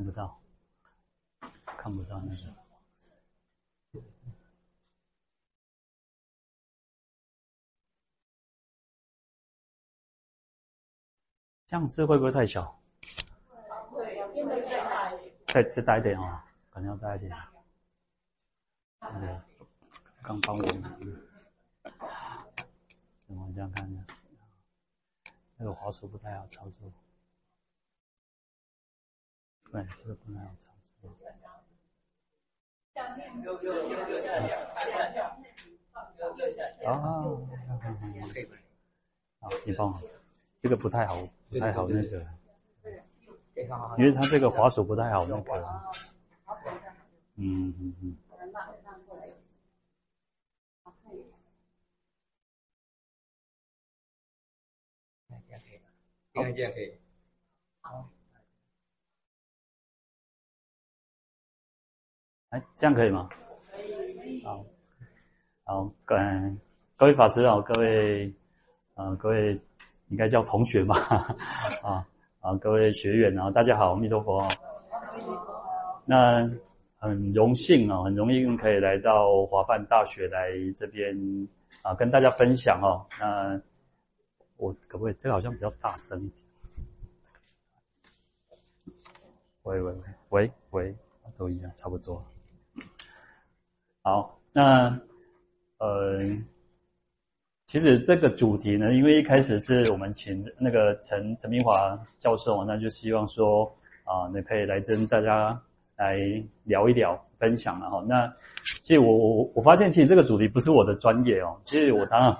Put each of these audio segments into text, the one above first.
看不到，看不到那个。这样子会不会太小？对，变得再大一点。再再大一点哦，可能要大一点。那个刚帮我，等我这样看一下，那个滑鼠不太好操作。对，这个不太好操作。右右右右下角，下角，右右下角。啊，你帮我。这个不太好，不太好那个，因为它这个滑手不太好那个。嗯嗯嗯。这样可以，这样可以。哎，这样可以吗？可以。好，好，各位各位法师好，各位，呃，各位。应该叫同学嘛，啊啊，各位学员啊，大家好，阿弥陀佛。那很荣幸啊，很荣幸可以来到华梵大学来这边啊，跟大家分享哦。那我可不可以？这个好像比较大声一点。喂喂喂喂喂，都一样，差不多。好，那呃。其实这个主题呢，因为一开始是我们请那个陈陈明华教授，那就希望说啊，你可以来跟大家来聊一聊，分享了哈。那其实我我我发现，其实这个主题不是我的专业哦。其实我常常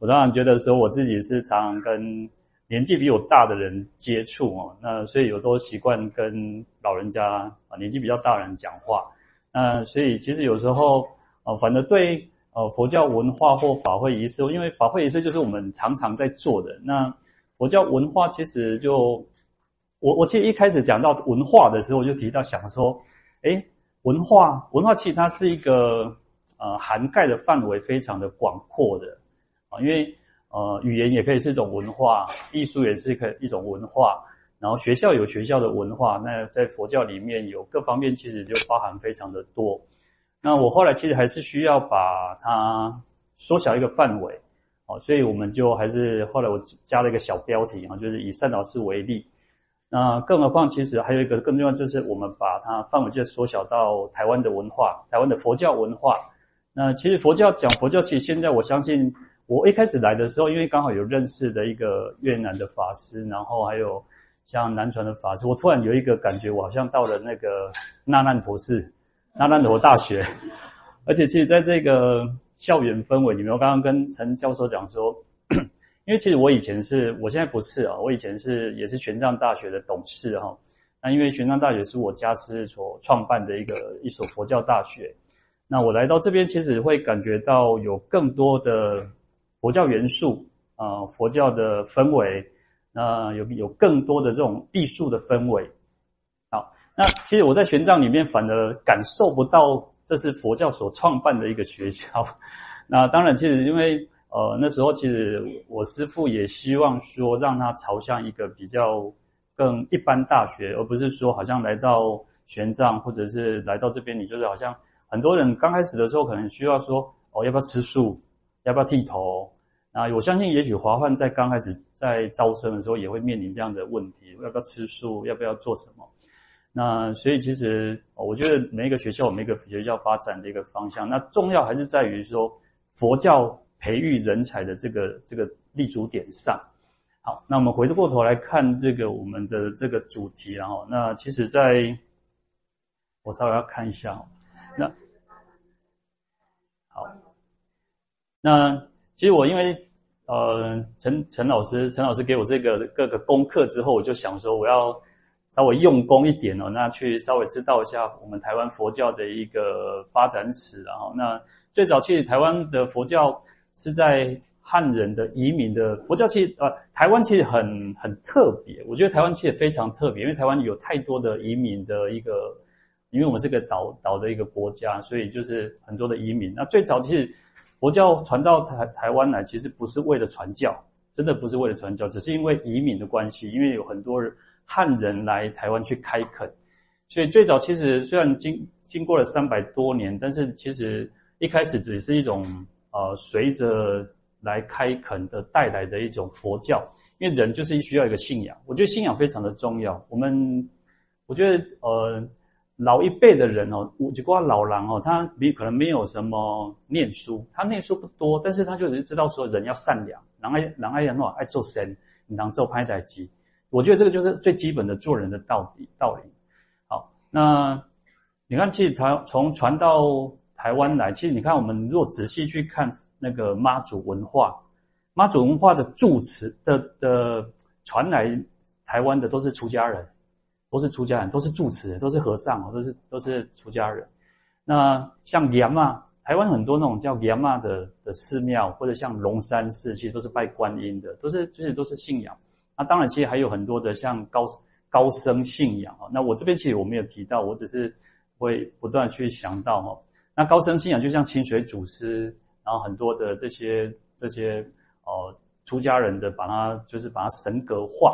我常常觉得说，我自己是常常跟年纪比我大的人接触哦。那所以我都习惯跟老人家啊，年纪比较大的人讲话。呃所以其实有时候呃，反正对。呃，佛教文化或法会仪式，因为法会仪式就是我们常常在做的。那佛教文化其实就，我我记得一开始讲到文化的时候，我就提到想说，诶，文化文化其实它是一个呃涵盖的范围非常的广阔的啊，因为呃语言也可以是一种文化，艺术也是一一种文化，然后学校有学校的文化，那在佛教里面有各方面其实就包含非常的多。那我后来其实还是需要把它缩小一个范围，哦，所以我们就还是后来我加了一个小标题啊，就是以善导师为例。那更何况，其实还有一个更重要，就是我们把它范围就缩小到台湾的文化，台湾的佛教文化。那其实佛教讲佛教，其实现在我相信，我一开始来的时候，因为刚好有认识的一个越南的法师，然后还有像南传的法师，我突然有一个感觉，我好像到了那个那烂陀寺。那烂陀大学，而且其实在这个校园氛围里面，我刚刚跟陈教授讲说，因为其实我以前是，我现在不是啊，我以前是也是玄奘大学的董事哈。那因为玄奘大学是我家师所创办的一个一所佛教大学，那我来到这边其实会感觉到有更多的佛教元素啊，佛教的氛围，那有有更多的这种艺术的氛围。好那其实我在玄奘里面反而感受不到这是佛教所创办的一个学校。那当然，其实因为呃那时候其实我师父也希望说让他朝向一个比较更一般大学，而不是说好像来到玄奘或者是来到这边，你就是好像很多人刚开始的时候可能需要说哦要不要吃素，要不要剃头。那我相信也许华梵在刚开始在招生的时候也会面临这样的问题，要不要吃素，要不要做什么？那所以其实，我觉得每一个学校每一个学校发展的一个方向。那重要还是在于说，佛教培育人才的这个这个立足点上。好，那我们回过头来看这个我们的这个主题，然后那其实在，我稍微要看一下。那好，那其实我因为呃陈陈老师陈老师给我这个各个功课之后，我就想说我要。稍微用功一点哦，那去稍微知道一下我们台湾佛教的一个发展史，然后那最早其实台湾的佛教是在汉人的移民的佛教，其实呃台湾其实很很特别，我觉得台湾其实非常特别，因为台湾有太多的移民的一个，因为我们是个岛岛的一个国家，所以就是很多的移民。那最早其实佛教传到台台湾来，其实不是为了传教，真的不是为了传教，只是因为移民的关系，因为有很多人。汉人来台湾去开垦，所以最早其实虽然经经过了三百多年，但是其实一开始只是一种呃随着来开垦的带来的一种佛教，因为人就是需要一个信仰，我觉得信仰非常的重要。我们我觉得呃。老一辈的人哦，我就说老人哦，他没可能没有什么念书，他念书不多，但是他就是知道说人要善良，然后然后要那爱做神，然后做拍代机。我觉得这个就是最基本的做人的道理道理。好，那你看，其实他从传到台湾来，其实你看，我们如果仔细去看那个妈祖文化，妈祖文化的住持的的传来台湾的都是出家人。都是出家人，都是住持，都是和尚，都是都是出家人。那像盐嘛，台湾很多那种叫盐嘛的的寺庙，或者像龙山寺，其实都是拜观音的，都是其实都是信仰。那当然，其实还有很多的像高高僧信仰啊。那我这边其实我没有提到，我只是会不断去想到哈。那高僧信仰就像清水祖师，然后很多的这些这些哦出家人的，把它就是把它神格化。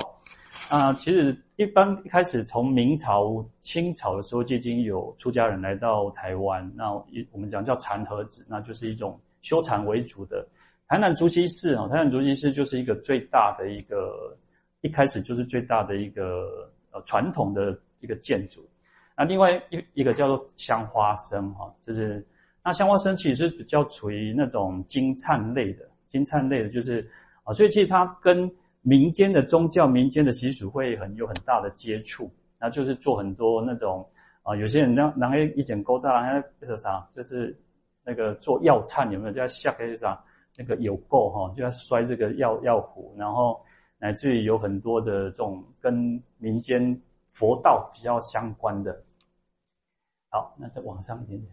啊，其实一般一开始从明朝、清朝的时候就已经有出家人来到台湾，那一我们讲叫禅和子，那就是一种修禅为主的。台南竹溪寺啊，台南竹溪寺就是一个最大的一个，一开始就是最大的一个呃传统的一个建筑。那另外一一个叫做香花生哈，就是那香花生其实是比较处于那种金灿类的，金灿类的，就是啊，所以其实它跟民间的宗教、民间的习俗会很有很大的接触，那就是做很多那种啊，有些人让让那一剪勾扎，那那个啥，就是那个做药忏有没有？就要下个啥那个有垢哈，就要摔这个药药壶，然后乃至于有很多的这种跟民间佛道比较相关的。好，那再往上一点点。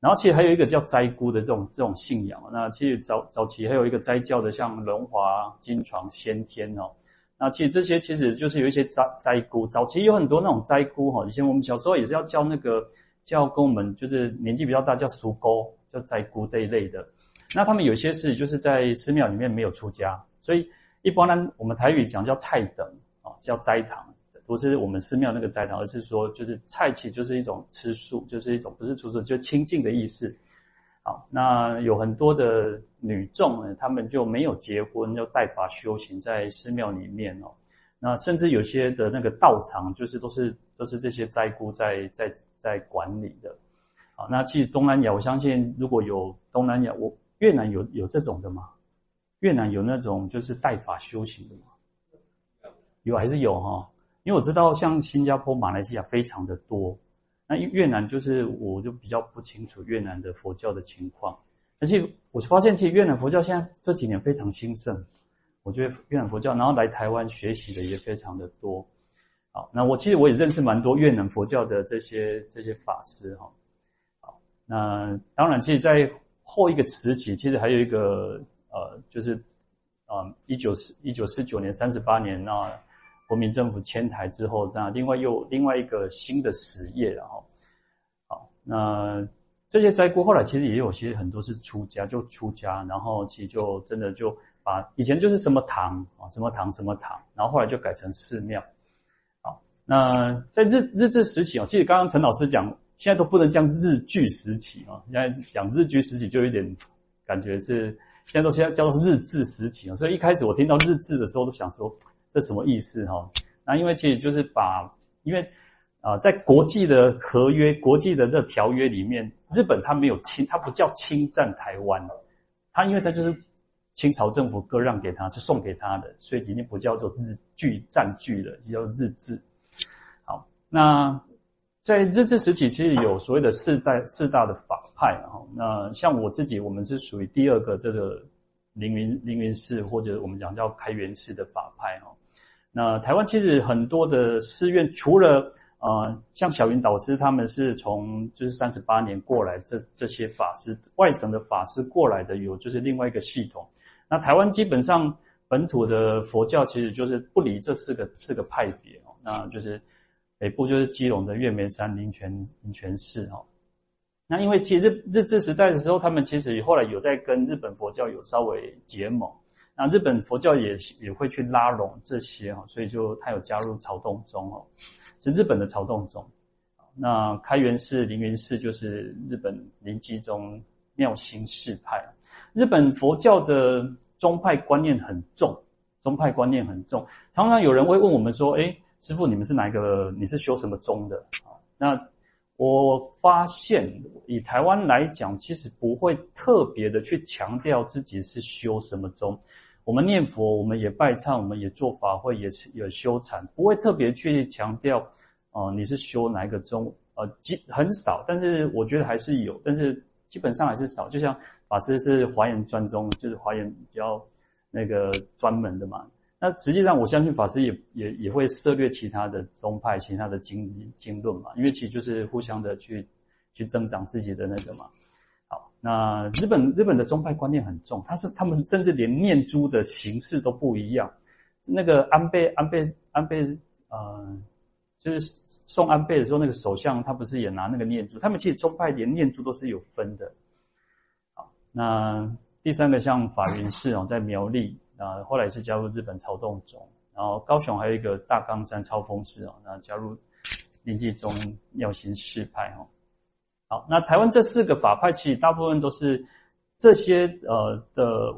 然后其实还有一个叫斋姑的这种这种信仰，那其实早早期还有一个斋教的，像龙华、金床、先天哦。那其实这些其实就是有一些斋斋姑，早期有很多那种斋姑哈。以前我们小时候也是要叫那个叫跟我们就是年纪比较大叫叔姑，叫斋姑这一类的。那他们有些是就是在寺庙里面没有出家，所以一般呢我们台语讲叫菜等啊，叫斋堂。不是我们寺庙那个斋堂，而是说就是菜其实就是一种吃素，就是一种不是出素，就清净的意思。好，那有很多的女众呢，她们就没有结婚，就带发修行在寺庙里面哦。那甚至有些的那个道场，就是都是都是这些斋姑在在在管理的。好，那其实东南亚，我相信如果有东南亚，我越南有有这种的吗？越南有那种就是带发修行的吗？有还是有哈？因为我知道，像新加坡、马来西亚非常的多，那越南就是我就比较不清楚越南的佛教的情况。而且我发现，其实越南佛教现在这几年非常兴盛。我觉得越南佛教，然后来台湾学习的也非常的多。好，那我其实我也认识蛮多越南佛教的这些这些法师哈。好，那当然，其实，在后一个时期，其实还有一个呃，就是啊，一九四一九四九年三十八年那。国民政府迁台之后，那另外又另外一个新的实业，然后，好，那这些斋姑后来其实也有些很多是出家，就出家，然后其实就真的就把以前就是什么堂啊，什么堂什么堂，然后后来就改成寺庙。好，那在日日治时期哦，其实刚刚陈老师讲，现在都不能讲日据时期啊，现在讲日据时期就有点感觉是现在都现在叫做日治时期啊，所以一开始我听到日治的时候都想说。这什么意思哈？那因为其实就是把，因为啊、在国际的合约、国际的这条约里面，日本它没有侵，它不叫侵占台湾，它因为它就是清朝政府割让给他，是送给他的，所以已经不叫做日据占据了，就叫日治。好，那在日治时期，其实有所谓的四代四大的法派哈。那像我自己，我们是属于第二个这个凌云凌云寺，或者我们讲叫开元寺的法派哈。那台湾其实很多的寺院，除了呃像小云导师他们是从就是三十八年过来，这这些法师外省的法师过来的有就是另外一个系统。那台湾基本上本土的佛教其实就是不离这四个四个派别哦，那就是北部就是基隆的月眉山灵泉灵泉寺哦。那因为其实日日治时代的时候，他们其实后来有在跟日本佛教有稍微结盟。那日本佛教也也会去拉拢这些哈，所以就他有加入曹洞宗哦，是日本的曹洞宗。那开元寺、凌云寺就是日本临济宗妙心寺派。日本佛教的宗派观念很重，宗派观念很重。常常有人会问我们说：“哎，师父，你们是哪一个？你是修什么宗的？”啊，那我发现以台湾来讲，其实不会特别的去强调自己是修什么宗。我们念佛，我们也拜忏，我们也做法会，也是有修禅，不会特别去强调。哦、你是修哪一个宗？呃，基很少，但是我觉得还是有，但是基本上还是少。就像法师是华严专宗，就是华严比较那个专门的嘛。那实际上我相信法师也也也会涉猎其他的宗派、其他的经经论嘛，因为其实就是互相的去去增长自己的那个嘛。那日本日本的宗派观念很重，他是他们甚至连念珠的形式都不一样。那个安倍安倍安倍呃。就是送安倍的时候，那个首相他不是也拿那个念珠？他们其实宗派连念珠都是有分的。好，那第三个像法云寺哦，在苗栗啊，后来是加入日本曹洞宗，然后高雄还有一个大冈山超峰寺哦，那加入临济宗妙心寺派哦。好，那台湾这四个法派其实大部分都是这些呃的，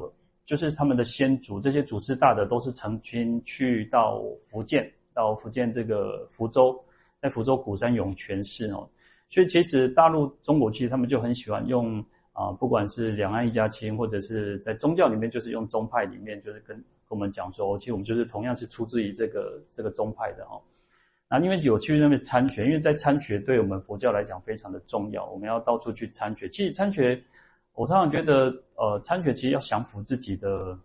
就是他们的先祖，这些祖师大德都是曾经去到福建。到福建这个福州，在福州鼓山涌泉寺哦，所以其实大陆中国其实他们就很喜欢用啊、不管是两岸一家亲，或者是在宗教里面，就是用宗派里面，就是跟跟我们讲说，其实我们就是同样是出自于这个这个宗派的哦。那因为有去那边参学，因为在参学对我们佛教来讲非常的重要，我们要到处去参学。其实参学，我常常觉得，呃，参学其实要降服自己的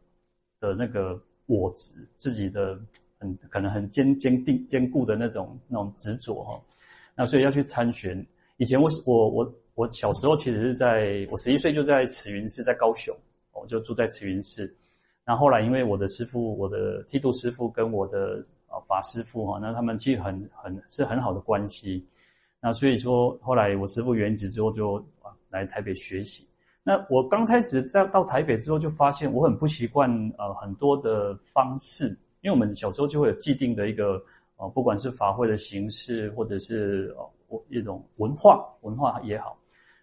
的那个我执，自己的。很可能很坚坚定坚固的那种那种执着哈，那所以要去参学。以前我我我我小时候其实是在我十一岁就在慈云寺，在高雄，我就住在慈云寺。那后来因为我的师父，我的剃度师父跟我的法师父哈，那他们其实很很是很好的关系。那所以说后来我师父圆寂之后就来台北学习。那我刚开始在到台北之后就发现我很不习惯呃很多的方式。因为我们小时候就会有既定的一个呃，不管是法会的形式，或者是呃一种文化，文化也好，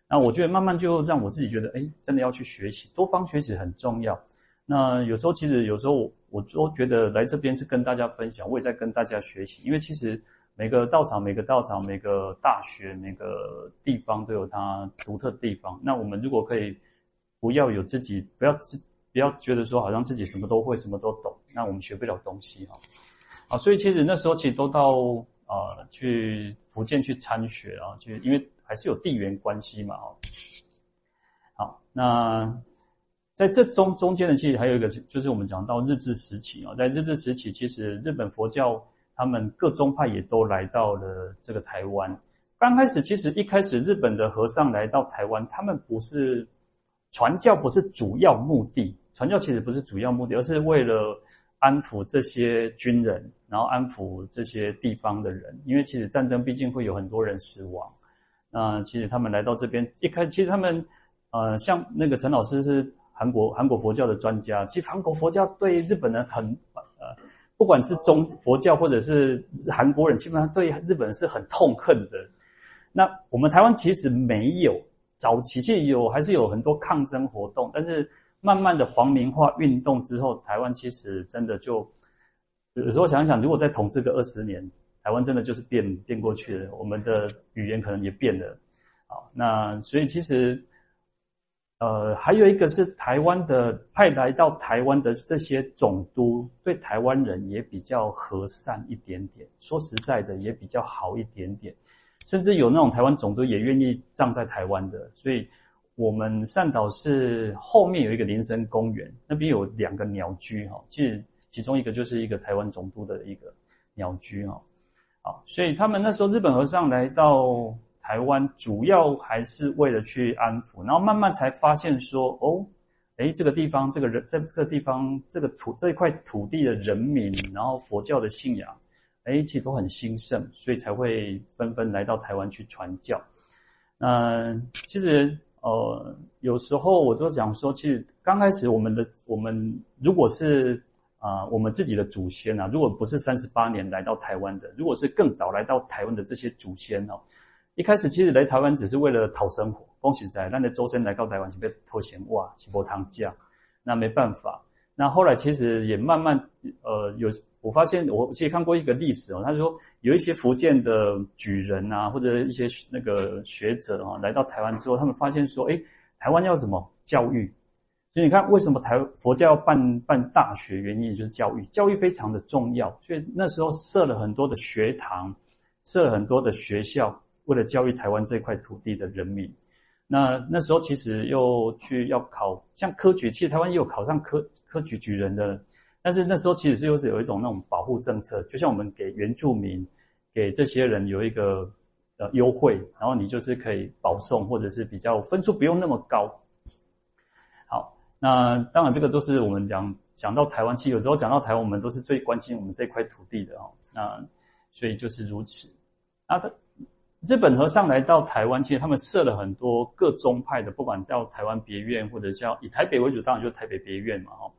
那我觉得慢慢就让我自己觉得，哎，真的要去学习，多方学习很重要。那有时候其实有时候我我都觉得来这边是跟大家分享，我也在跟大家学习，因为其实每个道场、每个道场、每个大学、每个地方都有它独特的地方。那我们如果可以不要有自己，不要自。不要觉得说好像自己什么都会，什么都懂，那我们学不了东西哈。啊，所以其实那时候其实都到啊、去福建去参学啊，去因为还是有地缘关系嘛哦。好，那在这中中间的其实还有一个就是我们讲到日治时期啊，在日治时期，其实日本佛教他们各宗派也都来到了这个台湾。刚开始其实一开始日本的和尚来到台湾，他们不是传教，不是主要目的。传教其实不是主要目的，而是为了安抚这些军人，然后安抚这些地方的人。因为其实战争毕竟会有很多人死亡。那其实他们来到这边，一开其实他们，呃，像那个陈老师是韩国韩国佛教的专家。其实韩国佛教对日本人很，呃，不管是中佛教或者是韩国人，基本上对日本人是很痛恨的。那我们台湾其实没有，早期其实有还是有很多抗争活动，但是。慢慢的皇民化运动之后，台湾其实真的就有时候想一想，如果再统治个二十年，台湾真的就是变变过去了，我们的语言可能也变了。好，那所以其实呃还有一个是台湾的派来到台湾的这些总督，对台湾人也比较和善一点点，说实在的也比较好一点点，甚至有那种台湾总督也愿意葬在台湾的，所以。我们善导寺后面有一个林森公园，那边有两个鸟居哈，其实其中一个就是一个台湾总督的一个鸟居哈，好，所以他们那时候日本和尚来到台湾，主要还是为了去安抚，然后慢慢才发现说，哦，诶，这个地方这个人在这个地方这个土这一块土地的人民，然后佛教的信仰，诶，其实都很兴盛，所以才会纷纷来到台湾去传教。嗯，其实。呃，有时候我就讲说，其实刚开始我们的我们如果是啊、呃，我们自己的祖先啊，如果不是三十八年来到台湾的，如果是更早来到台湾的这些祖先哦，一开始其实来台湾只是为了讨生活，恭喜在，那的周深来到台湾是被拖闲哇，起波汤价，那没办法。那后来其实也慢慢呃有，我发现我其实看过一个历史哦，他说有一些福建的举人啊，或者一些那个学者啊，来到台湾之后，他们发现说，诶，台湾要什么教育？所以你看，为什么台佛教要办办大学？原因就是教育，教育非常的重要。所以那时候设了很多的学堂，设很多的学校，为了教育台湾这块土地的人民。那那时候其实又去要考，像科举，其实台湾也有考上科科举举人的。但是那时候其实是又是有一种那种保护政策，就像我们给原住民，给这些人有一个呃优惠，然后你就是可以保送，或者是比较分数不用那么高。好那当然，这个都是我们讲讲到台湾，其实有时候讲到台湾，我们都是最关心我们这块土地的哦。那所以就是如此。啊，日本和尚来到台湾，其实他们设了很多各宗派的，不管到台湾别院或者叫以台北为主，当然就是台北别院嘛。哦，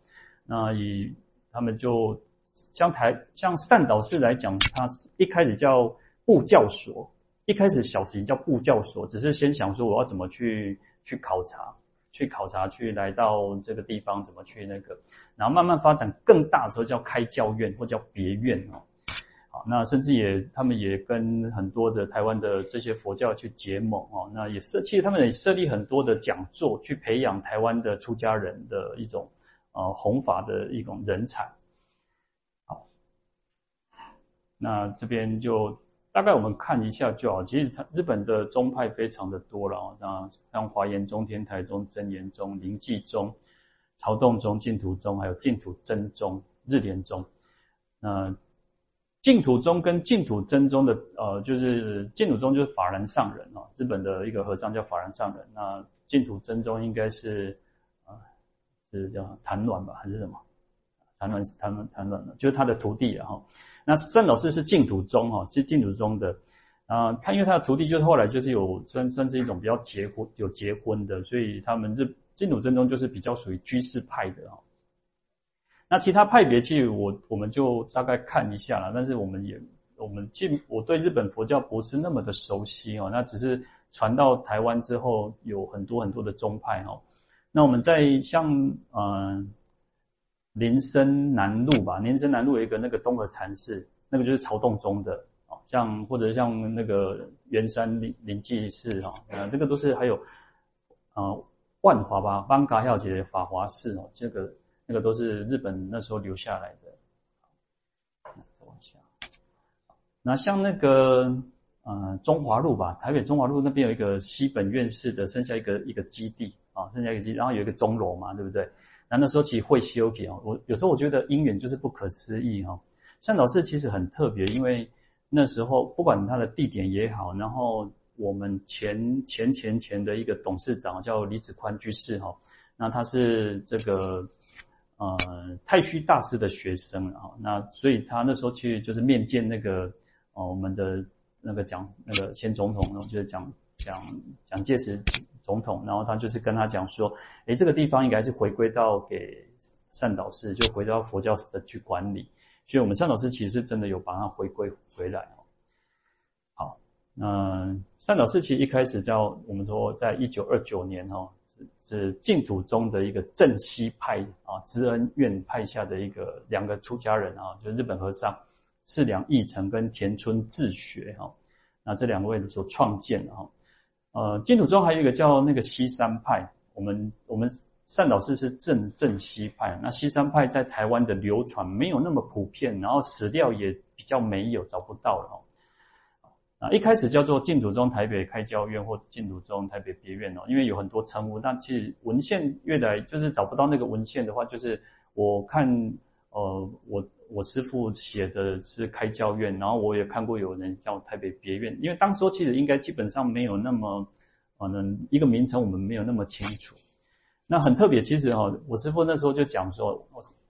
那以他们就像台像善导寺来讲，他一开始叫布教所，一开始小型叫布教所，只是先想说我要怎么去去考察。去考察，去来到这个地方，怎么去那个，然后慢慢发展更大的时候叫开教院或叫别院哦，好，那甚至也他们也跟很多的台湾的这些佛教去结盟哦，那也设其实他们也设立很多的讲座，去培养台湾的出家人的一种呃弘法的一种人才。好，那这边就。大概我们看一下就好。其实它日本的宗派非常的多了哦，像像华严宗、天台宗、真言宗、临济宗、曹洞宗、净土宗，还有净土真宗、日莲宗。那净土宗跟净土真宗的呃，就是净土宗就是法然上人哦，日本的一个和尚叫法然上人。那净土真宗应该是啊、呃，是叫昙鸾吧，还是什么？昙鸾是昙鸾昙鸾的，就是他的徒弟然后。那善导寺是净土宗哈，是净土宗的，啊，他因为他的徒弟就是后来就是有算算是一种比较结婚有结婚的，所以他们这净土真宗就是比较属于居士派的哈。那其他派别其实我我们就大概看一下了，但是我们也我们进我对日本佛教不是那么的熟悉哦，那只是传到台湾之后有很多很多的宗派哈。那我们在像嗯。林森南路吧，林森南路有一个那个东和禅寺，那个就是曹洞宗的啊，像或者像那个圆山林林济寺哈，啊，这个都是还有啊万华吧，邦嘎孝节法华寺哦，这个那个都是日本那时候留下来的。再往下，那像那个呃中华路吧，台北中华路那边有一个西本院士的，剩下一个一个基地啊，剩下一个基地，然后有一个钟楼嘛，对不对？那那时候其实会修给哦，我有时候我觉得因缘就是不可思议哈。善导寺其实很特别，因为那时候不管它的地点也好，然后我们前前前前的一个董事长叫李子宽居士哈，那他是这个呃太虚大师的学生啊，那所以他那时候去就是面见那个呃我们的那个蒋那个前总统，就是蒋蒋蒋介石。总统，然后他就是跟他讲说，诶，这个地方应该是回归到给善导寺，就回到佛教的去管理。所以，我们善导寺其实真的有把它回归回来哦。好，那善导寺其实一开始叫我们说，在一九二九年哦，是净土宗的一个正西派啊，知恩院派下的一个两个出家人啊，就是日本和尚寺良义成跟田村智学哈，那这两位所创建的哈。呃，净土宗还有一个叫那个西山派，我们我们善导寺是正正西派，那西山派在台湾的流传没有那么普遍，然后史料也比较没有，找不到了哦。啊，一开始叫做净土宗台北开教院或净土宗台北别院哦，因为有很多称呼，但其实文献越来就是找不到那个文献的话，就是我看呃我。我师父写的是开教院，然后我也看过有人叫台北别院，因为当时其实应该基本上没有那么，可能一个名称我们没有那么清楚。那很特别，其实哈，我师父那时候就讲说，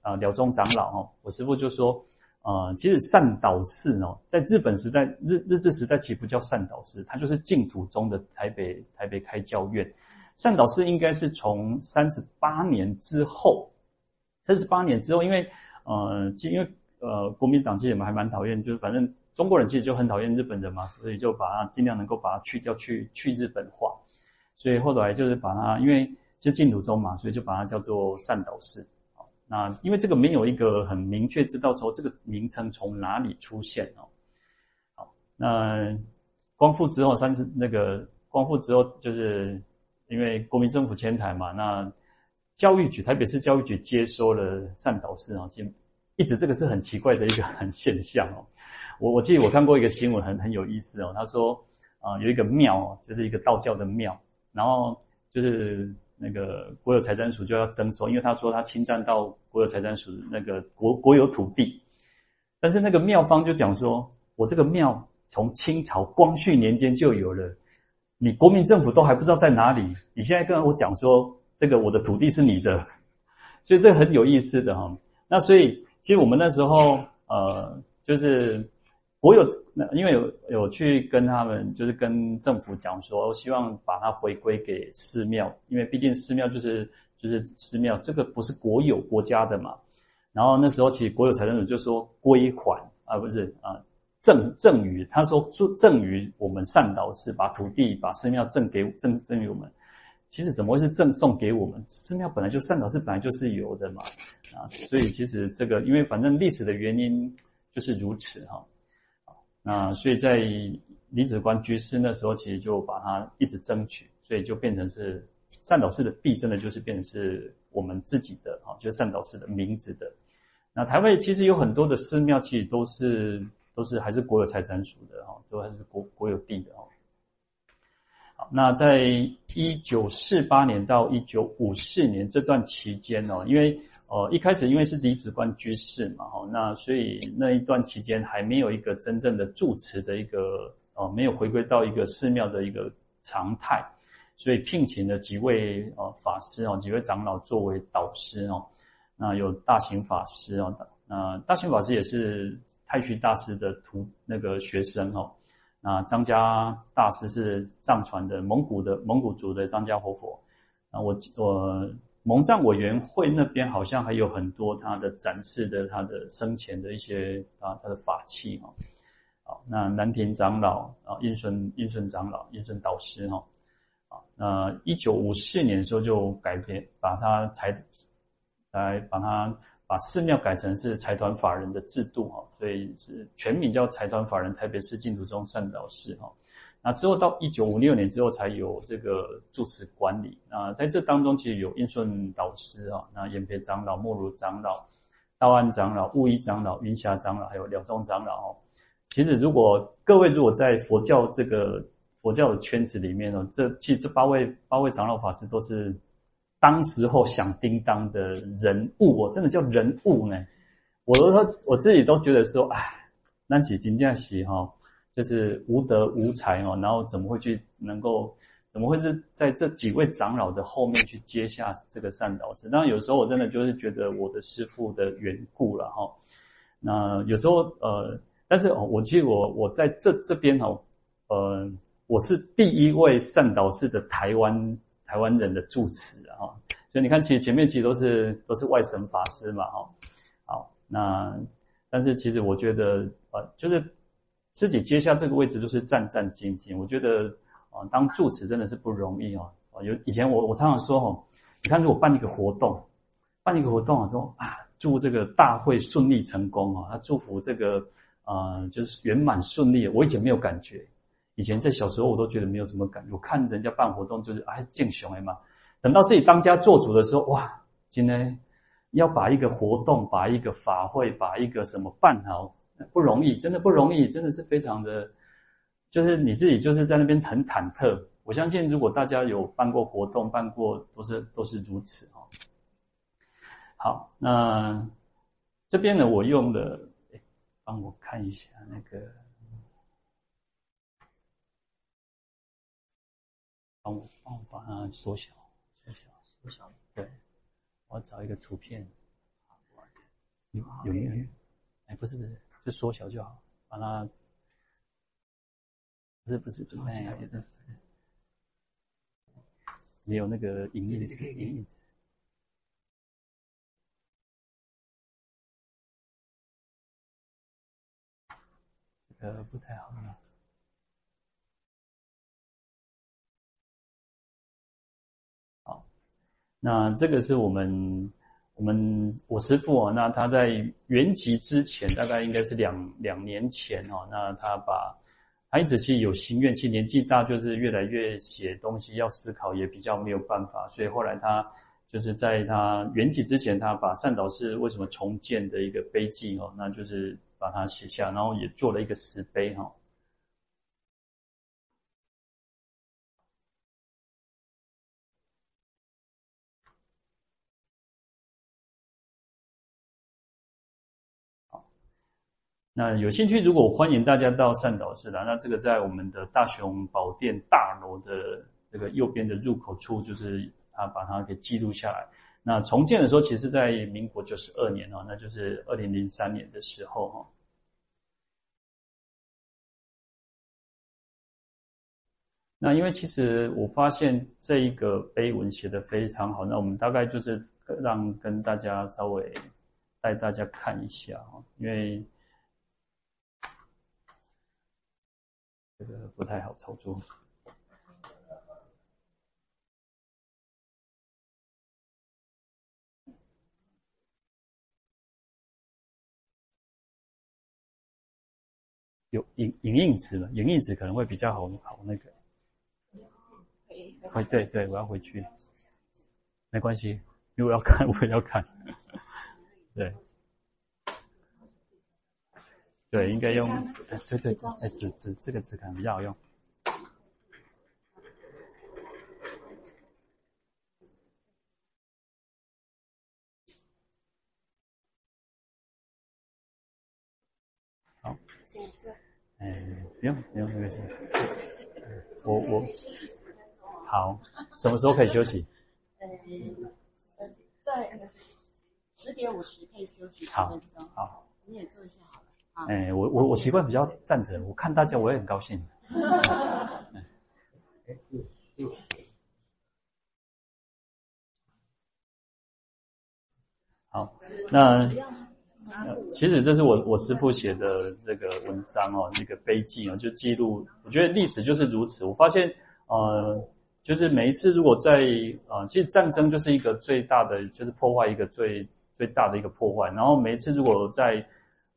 啊，了宗长老哈，我师父就说，啊，其实善导寺哦，在日本时代日日治时代其实不叫善导寺，它就是净土宗的台北台北开教院。善导寺应该是从三十八年之后，三十八年之后，因为。呃，其实因为呃，国民党其实也还蛮讨厌，就是反正中国人其实就很讨厌日本人嘛，所以就把它尽量能够把它去掉，去去日本化。所以后来就是把它，因为是净土宗嘛，所以就把它叫做善导寺。那因为这个没有一个很明确知道说这个名称从哪里出现哦。好，那光复之后，三次那个光复之后，就是因为国民政府迁台嘛，那教育局台北市教育局接收了善导寺啊，一直这个是很奇怪的一个很现象哦。我我记得我看过一个新闻，很很有意思哦。他说啊，有一个庙，就是一个道教的庙，然后就是。那个国有财产署就要征收，因为他说他侵占到国有财产署那个国国有土地，但是那个庙方就讲说，我这个庙从清朝光绪年间就有了，你国民政府都还不知道在哪里，你现在跟我讲说这个我的土地是你的，所以这很有意思的哈。那所以其实我们那时候呃就是。我有那，因为有有去跟他们，就是跟政府讲说，我希望把它回归给寺庙，因为毕竟寺庙就是就是寺庙，这个不是国有国家的嘛。然后那时候其实国有财政署就说归还啊，不是啊，赠赠予，他说说赠予我们善导寺，把土地把寺庙赠给赠赠予我们。其实怎么会是赠送给我们？寺庙本来就善导寺本来就是有的嘛啊，所以其实这个因为反正历史的原因就是如此哈。那所以在李子光居士那时候，其实就把它一直争取，所以就变成是善导寺的地，真的就是变成是我们自己的哈，就是善导寺的名字的。那台湾其实有很多的寺庙，其实都是都是还是国有财产属的哈，都还是国国有地的哈。好那在一九四八年到一九五四年这段期间哦，因为呃一开始因为是李子观居士嘛，哈，那所以那一段期间还没有一个真正的住持的一个呃，没有回归到一个寺庙的一个常态，所以聘请了几位呃法师哦，几位长老作为导师哦，那有大行法师哦，那大行法师也是太虚大师的徒那个学生哦。那张家大师是藏传的蒙古的蒙古族的张家活佛，啊，我我蒙藏委员会那边好像还有很多他的展示的他的生前的一些啊他的法器哈，好，那南亭长老啊印顺印顺长老印顺导师哈，啊，那一九五四年的时候就改编把他才来把他。把寺庙改成是财团法人的制度哈，所以是全名叫财团法人台北市净土宗善导寺哈。那之后到一九五六年之后才有这个住持管理。啊在这当中其实有印顺导师啊，那延培长老、莫如长老、道安长老、悟一长老、云霞长老，还有了宗长老哦。其实如果各位如果在佛教这个佛教的圈子里面呢，这其实这八位八位长老法师都是。当时候响叮当的人物，我真的叫人物呢。我都说我自己都觉得说，哎，那起金匠喜哈，就是无德无才哦，然后怎么会去能够，怎么会是在这几位长老的后面去接下这个善导师？当然有时候我真的就是觉得我的师父的缘故了哈。那有时候呃，但是我其实我我在这这边哈，呃，我是第一位善导师的台湾。台湾人的住持啊，所以你看，其实前面其实都是都是外省法师嘛，哈，好，那但是其实我觉得，呃，就是自己接下这个位置就是战战兢兢。我觉得啊，当住持真的是不容易哦。有以前我我常常说哦，你看如果办一个活动，办一个活动啊，说啊，祝这个大会顺利成功啊，他祝福这个呃，就是圆满顺利。我以前没有感觉。以前在小时候，我都觉得没有什么感觉。我看人家办活动，就是哎，敬雄哎嘛。等到自己当家做主的时候，哇，今天要把一个活动、把一个法会、把一个什么办好，不容易，真的不容易，真的是非常的，就是你自己就是在那边很忐忑。我相信，如果大家有办过活动，办过都是都是如此哦。好，那这边呢，我用的，哎，帮我看一下那个。帮我帮我把它缩小，缩小，缩小。对，我要找一个图片。有有没有？哎，不是不是，就缩小就好。把它，不是不是不是，没有那个影印的影印。这个个不太好了。那这个是我们我们我师父哦，那他在圆寂之前，大概应该是两两年前哦，那他把。他一直其实有心愿，其实年纪大，就是越来越写东西，要思考也比较没有办法，所以后来他就是在他圆寂之前，他把善导寺为什么重建的一个碑记哦，那就是把它写下，然后也做了一个石碑哈。那有兴趣，如果欢迎大家到善导寺来，那这个在我们的大雄宝殿大楼的这个右边的入口处，就是他把它给记录下来。那重建的时候，其实在民国九十二年哦，那就是二零零三年的时候哈。那因为其实我发现这一个碑文写得非常好，那我们大概就是让跟大家稍微带大家看一下哈，因为。这个不太好操作。有影影印纸了，影印纸可能会比较好，好那个。回对对，我要回去，没关系，因为我要看，我也要看，对。对，应该用，对对，哎，纸纸这个纸可能比较好用。好，哎，不用不用，没关系。我我，好，什么时候可以休息？呃，在十点五十可以休息十分钟。好，你也坐一下好了。哎、欸，我我我习惯比较站着，我看大家我也很高兴。好，那其实这是我我师傅写的这个文章哦，那个碑记哦，就记录。我觉得历史就是如此。我发现，呃，就是每一次如果在啊、呃，其实战争就是一个最大的，就是破坏一个最最大的一个破坏。然后每一次如果在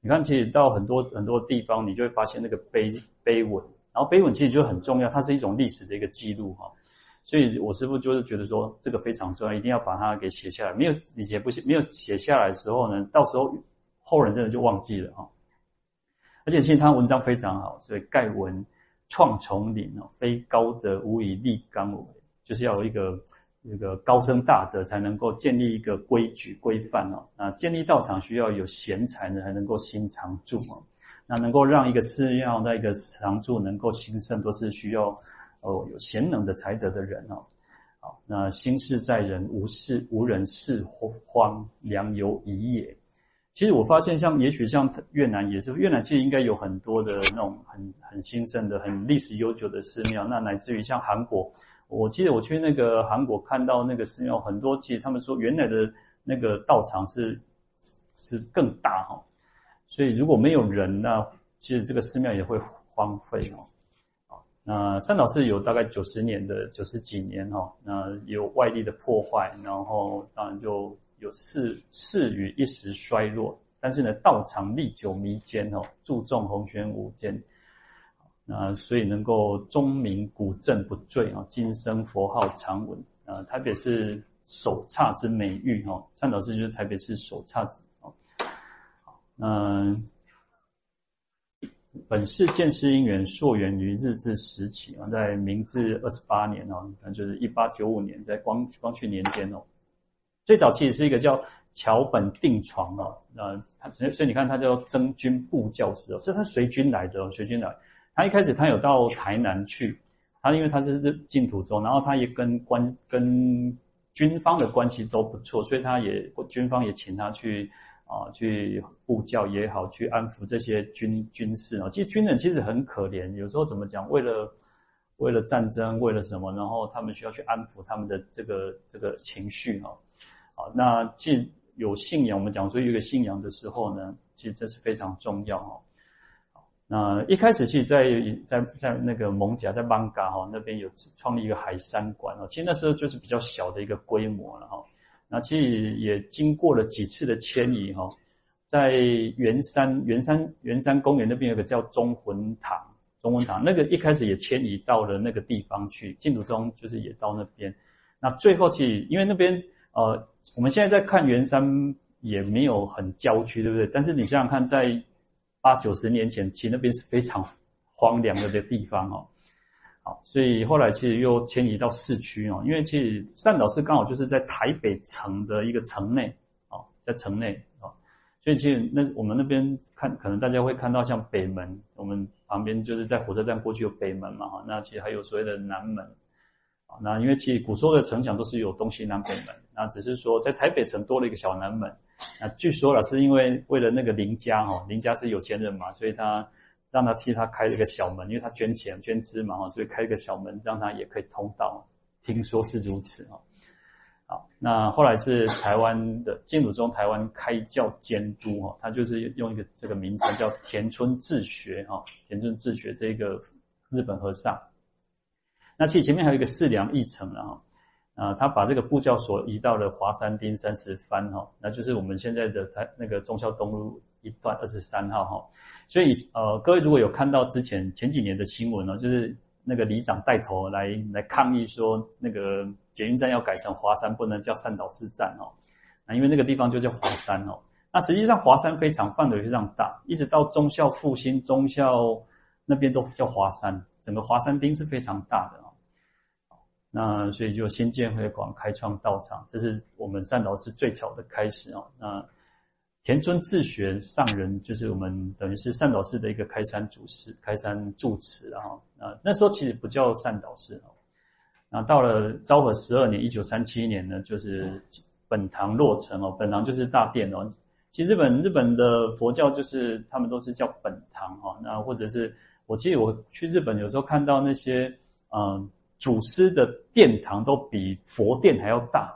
你看，其实到很多很多地方，你就会发现那个碑碑文，然后碑文其实就很重要，它是一种历史的一个记录哈。所以我师父就是觉得说，这个非常重要，一定要把它给写下来。没有你写不写，没有写下来的时候呢，到时候后人真的就忘记了哈。而且其实他文章非常好，所以盖文创丛林哦，非高德无以立纲为，就是要有一个。这个高僧大德才能够建立一个规矩规范哦。那建立道场需要有贤才呢，才能够兴常住哦。那能够让一个寺庙那一个常住能够兴盛，都是需要哦有贤能的才德的人哦。好，那兴事在人，无事无人事荒，良由已也。其实我发现，像也许像越南也是，越南其实应该有很多的那种很很兴盛的、很历史悠久的寺庙。那乃至于像韩国。我记得我去那个韩国看到那个寺庙，很多其实他们说原来的那个道场是是更大哈，所以如果没有人，那其实这个寺庙也会荒废哦。那善导寺有大概九十年的九十几年哈，那有外力的破坏，然后当然就有寺寺宇一时衰落，但是呢道场历久弥坚哦，注重弘宣无啊。所以能够钟鸣古镇不坠啊，今生佛号常闻啊。台北市首刹之美誉哈，善导寺就是台北市首刹之哦。嗯，本寺建寺因缘溯源于日治时期啊，在明治二十八年哦，那就是一八九五年，在光光绪年间哦。最早期是一个叫桥本定床哦，那所以所以你看他叫征军部教师哦，是他随军来的哦，随军来。他一开始他有到台南去，他因为他是净土宗，然后他也跟官跟军方的关系都不错，所以他也军方也请他去啊去布教也好，去安抚这些军军士啊。其实军人其实很可怜，有时候怎么讲，为了为了战争，为了什么，然后他们需要去安抚他们的这个这个情绪哈。啊，那既有信仰，我们讲说有一个信仰的时候呢，其实这是非常重要哈。那一开始其实在在在那个艋舺，在邦嘎哈那边有创立一个海山馆哦，其实那时候就是比较小的一个规模了哈。那其实也经过了几次的迁移哈，在圆山圆山圆山公园那边有个叫中魂堂，中魂堂那个一开始也迁移到了那个地方去，净土宗就是也到那边。那最后去因为那边呃，我们现在在看圆山也没有很郊区，对不对？但是你想想看，在八九十年前，其实那边是非常荒凉的的地方哦。好，所以后来其实又迁移到市区哦，因为其实善导寺刚好就是在台北城的一个城内哦，在城内哦，所以其实那我们那边看，可能大家会看到像北门，我们旁边就是在火车站过去有北门嘛哈，那其实还有所谓的南门，那因为其实古时候的城墙都是有东西南北门，那只是说在台北城多了一个小南门。那据说了，是因为为了那个林家哈，林家是有钱人嘛，所以他让他替他开了个小门，因为他捐钱捐资嘛哈，所以开一个小门，让他也可以通道。听说是如此哈。好，那后来是台湾的净土宗台湾开教监督哈，他就是用一个这个名称叫田村智学哈，田村智学这个日本和尚。那其实前面还有一个四梁一城了哈。啊，他把这个布教所移到了华山町三十番哈，那就是我们现在的台那个忠孝东路一段二十三号哈。所以呃，各位如果有看到之前前几年的新闻呢，就是那个里长带头来来抗议说，那个捷运站要改成华山，不能叫善导寺站哦。那因为那个地方就叫华山哦。那实际上华山非常范围非常大，一直到忠孝复兴、忠孝那边都叫华山，整个华山町是非常大的。那所以就新建会馆开创道场，这是我们善导寺最早的开始哦。那田村智学上人就是我们等于是善导寺的一个开山祖师、开山住持啊。那那时候其实不叫善导寺哦。那到了昭和十二年，一九三七年呢，就是本堂落成哦。本堂就是大殿哦。其实日本日本的佛教就是他们都是叫本堂哈。那或者是我记得我去日本有时候看到那些嗯。祖师的殿堂都比佛殿还要大，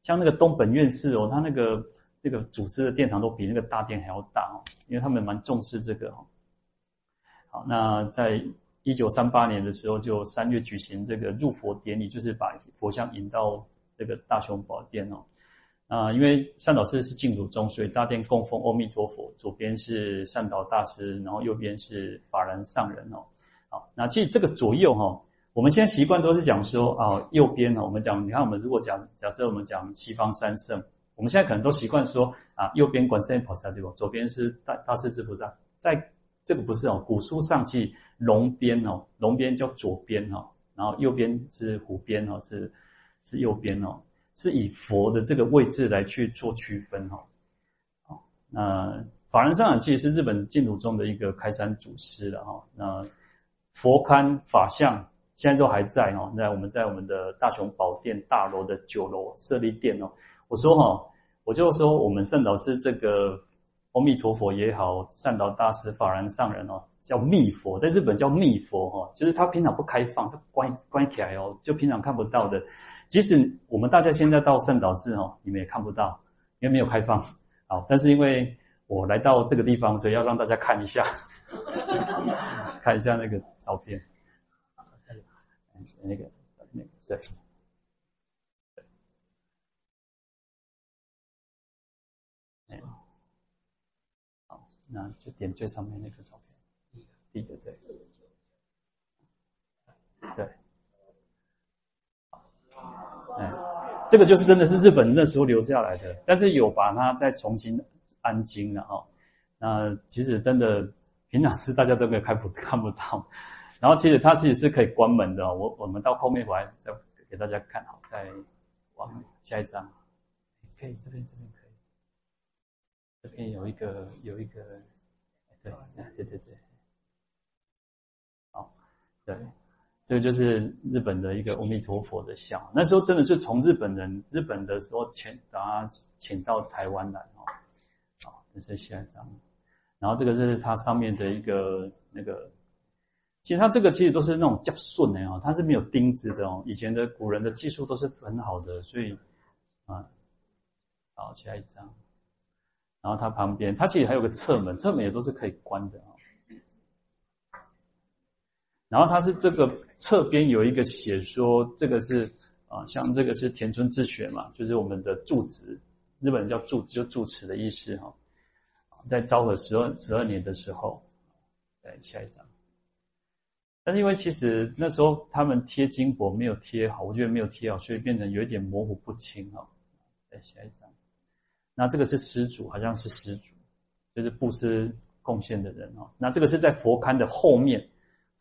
像那个东本院寺哦，他那个那个祖师的殿堂都比那个大殿还要大哦，因为他们蛮重视这个哦。好，那在一九三八年的时候，就三月举行这个入佛典礼，就是把佛像引到这个大雄宝殿哦。啊，因为善导寺是净土宗，所以大殿供奉阿弥陀佛，左边是善导大师，然后右边是法然上人哦。好，那其实这个左右哈。我们现在习惯都是讲说啊，右边呢，我们讲，你看我们如果讲，假设我们讲西方三圣，我们现在可能都习惯说啊，右边观世音菩萨对吧？左边是大大势至菩萨，在这个不是哦，古书上记龙边哦，龙边叫左边哦，然后右边是虎边哦，是是右边哦，是以佛的这个位置来去做区分哦。好，那法然上人其实是日本净土宗的一个开山祖师了哈。那佛龛法像。现在都还在哦，在我们在我们的大雄宝殿大楼的九楼设立殿哦。我说哈，我就说我们善导寺这个阿弥陀佛也好，善导大师法然上人哦，叫密佛，在日本叫密佛哈，就是他平常不开放，他关关起来哦，就平常看不到的。即使我们大家现在到善导寺哦，你们也看不到，因为没有开放。好，但是因为我来到这个地方，所以要让大家看一下，看一下那个照片。那个，那个，对，那就点最上面那个照片，第一个，对，对，哎，这个就是真的是日本那时候留下来的，但是有把它再重新安经了哈。那其实真的平常是大家都可以看不看不到。然后其实它其实是可以关门的，我我们到后面回来再给大家看好，再往下一张，可以这边这边可以，这边有一个有一个，对对对对，好，对，这个就是日本的一个阿弥陀佛的像，那时候真的是从日本人日本的时候请把他请到台湾来哦，好，这是下一张，然后这个就是它上面的一个那个。其实它这个其实都是那种夹顺的哦，它是没有钉子的哦。以前的古人的技术都是很好的，所以啊，好，下一张。然后它旁边，它其实还有个侧门，侧门也都是可以关的哦。然后它是这个侧边有一个写说，这个是啊，像这个是田村之学嘛，就是我们的住持，日本人叫住就住持的意思哈。在昭和十二十二年的时候，来下一张。但是因为其实那时候他们贴金箔没有贴好，我觉得没有贴好，所以变成有一点模糊不清哈。来下一张。那这个是施主，好像是施主，就是布施贡献的人哈。那这个是在佛龛的后面，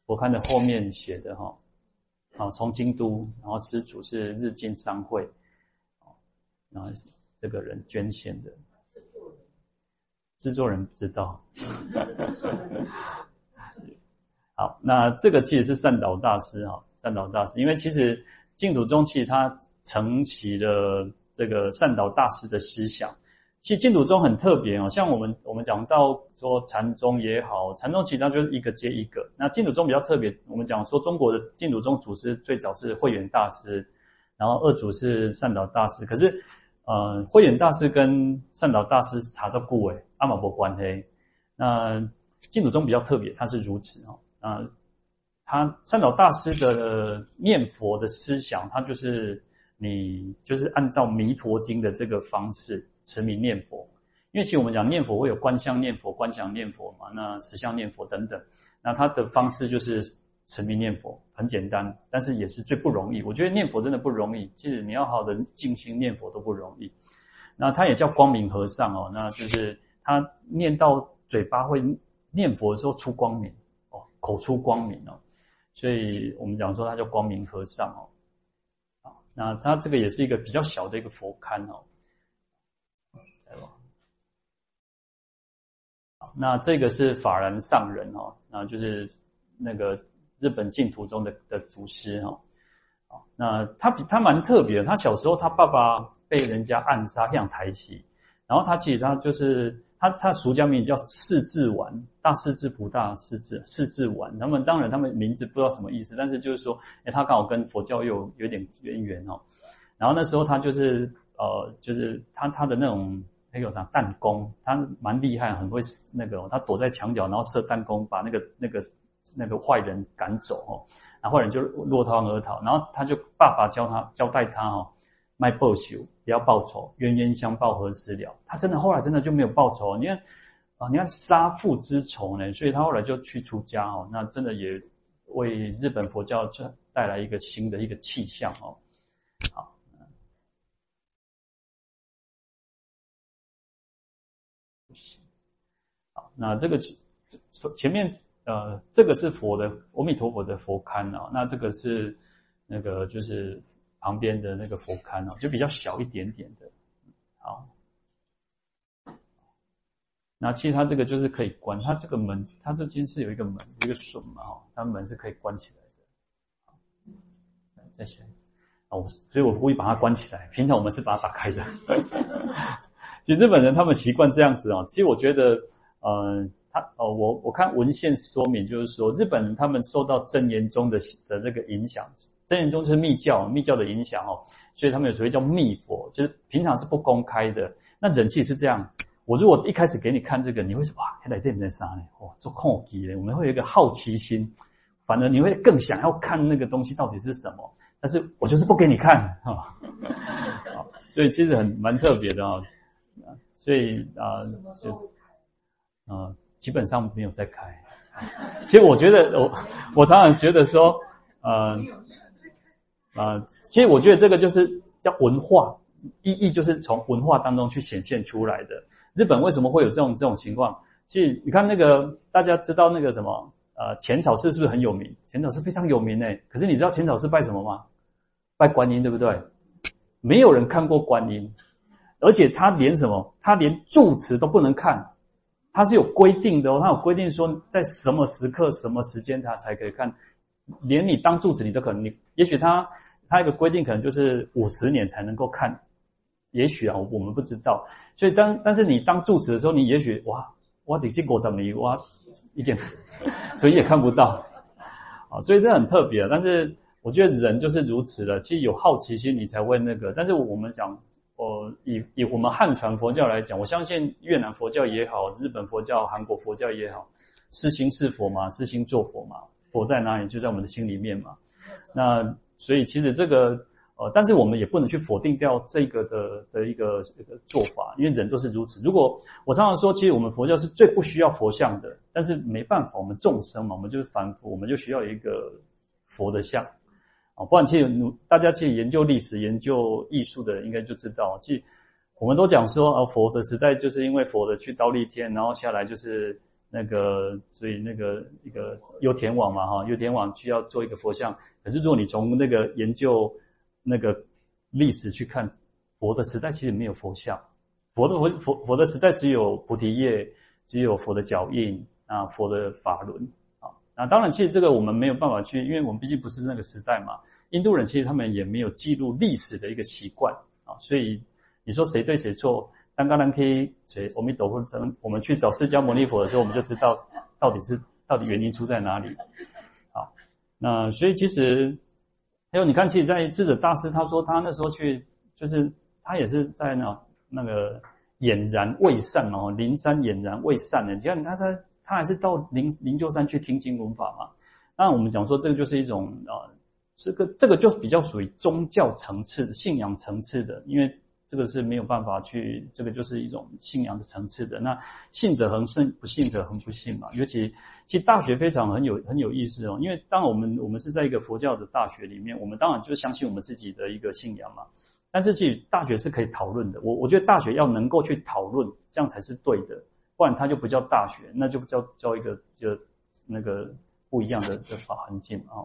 佛龛的后面写的哈。啊，从京都，然后施主是日进商会，然后这个人捐献的。制作人不知道。好，那这个其实是善导大师哈，善导大师，因为其实净土宗其实他承袭了这个善导大师的思想。其实净土宗很特别哦，像我们我们讲到说禅宗也好，禅宗其实它就是一个接一个。那净土宗比较特别，我们讲说中国的净土宗祖师最早是慧远大师，然后二祖是善导大师，可是。呃，慧远大师跟善导大师查照顾诶，阿玛伯关黑。那净土宗比较特别，他是如此哦。啊，他善导大师的念佛的思想，他就是你就是按照弥陀经的这个方式持名念佛。因为其实我们讲念佛会有观相念佛、观想念佛嘛，那实相念佛等等。那他的方式就是。持名念佛很简单，但是也是最不容易。我觉得念佛真的不容易，其实你要好的静心念佛都不容易。那他也叫光明和尚哦，那就是他念到嘴巴会念佛的时候出光明，口出光明哦，所以我们讲说他叫光明和尚哦。那他这个也是一个比较小的一个佛龛哦。那这个是法然上人哦，那就是那个。日本净土中的的祖师哈，那他比他蛮特别的。他小时候他爸爸被人家暗杀，像台西，然后他其实他就是他他俗家名叫四字丸，大四字不大四字四字丸。他们当然他们名字不知道什么意思，但是就是说，哎，他刚好跟佛教又有点渊源哦。然后那时候他就是呃，就是他他的那种那个啥弹弓，他蛮厉害，很会那个，他躲在墙角，然后射弹弓，把那个那个。那个坏人赶走哦，然后坏人就落汤而逃，然后他就爸爸教他交代他哦，卖报仇不要报仇，冤冤相报何时了？他真的后来真的就没有报仇，你看啊，你看杀父之仇呢，所以他后来就去出家哦，那真的也为日本佛教这带来一个新的一个气象哦。好，那这个前面。呃，这个是佛的阿弥陀佛的佛龛啊，那这个是那个就是旁边的那个佛龛啊，就比较小一点点的。好，那其实它这个就是可以关，它这个门，它这间是有一个门，一个锁嘛，哈，它门是可以关起来的。好，再下，哦，所以我故意把它关起来，平常我们是把它打开的。其实日本人他们习惯这样子啊，其实我觉得，呃。他哦，我我看文献说明，就是说日本人他们受到真言宗的的这个影响，真言宗就是密教，密教的影响哦，所以他们有所谓叫密佛，就是平常是不公开的。那人气是这样，我如果一开始给你看这个，你会说哇，原来这里在啥呢？哇，做空机嘞，我们会有一个好奇心，反而你会更想要看那个东西到底是什么。但是我就是不给你看哈，所以其实很蛮特别的啊，所以啊就啊。基本上没有再开。其实我觉得，我我常常觉得说，呃，呃，其实我觉得这个就是叫文化意义，就是从文化当中去显现出来的。日本为什么会有这种这种情况？其实你看那个大家知道那个什么，呃，浅草寺是不是很有名？浅草寺非常有名诶。可是你知道浅草寺拜什么吗？拜观音，对不对？没有人看过观音，而且他连什么？他连住持都不能看。它是有规定的哦，它有规定说在什么时刻、什么时间它才可以看，连你当住持你都可能，你也许他它一个规定可能就是五十年才能够看，也许啊，我们不知道。所以当但是你当住持的时候，你也许哇，哇得经过怎么哇一点，所以也看不到啊，所以这很特别。但是我觉得人就是如此的，其实有好奇心你才会那个。但是我们讲。哦，以以我们汉传佛教来讲，我相信越南佛教也好，日本佛教、韩国佛教也好，是心是佛嘛，是心做佛嘛，佛在哪里？就在我们的心里面嘛。那所以其实这个呃，但是我们也不能去否定掉这个的的一个一个做法，因为人都是如此。如果我常常说，其实我们佛教是最不需要佛像的，但是没办法，我们众生嘛，我们就是凡夫，我们就需要一个佛的像啊。不然，其实大家其实研究历史、研究艺术的应该就知道，其实我们都讲说啊，佛的时代就是因为佛的去忉利天，然后下来就是。那个，所以那个一个优田网嘛，哈，优田网需要做一个佛像。可是如果你从那个研究那个历史去看，佛的时代其实没有佛像，佛的佛佛佛的时代只有菩提叶，只有佛的脚印啊，佛的法轮啊。那当然，其实这个我们没有办法去，因为我们毕竟不是那个时代嘛。印度人其实他们也没有记录历史的一个习惯啊，所以你说谁对谁错？刚刚呢，可以随阿弥陀佛，我们去找释迦牟尼佛的时候，我们就知道到底是到底原因出在哪里。好，那所以其实还有你看，其实，在智者大师他说他那时候去，就是他也是在那那个俨然未散哦，灵山俨然未散的。你看他在他还是到灵灵鹫山去听经闻法嘛。那我们讲说这个就是一种啊，这个这个就比较属于宗教层次的信仰层次的，因为。这个是没有办法去，这个就是一种信仰的层次的。那信者恒信，不信者恒不信嘛。尤其其实大学非常很有很有意思哦，因为当我们我们是在一个佛教的大学里面，我们当然就相信我们自己的一个信仰嘛。但是其实大学是可以讨论的。我我觉得大学要能够去讨论，这样才是对的，不然它就不叫大学，那就叫叫一个就那个不一样的的法环境啊。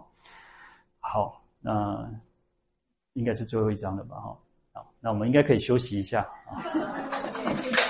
好，那应该是最后一章了吧？哈。好，那我们应该可以休息一下啊。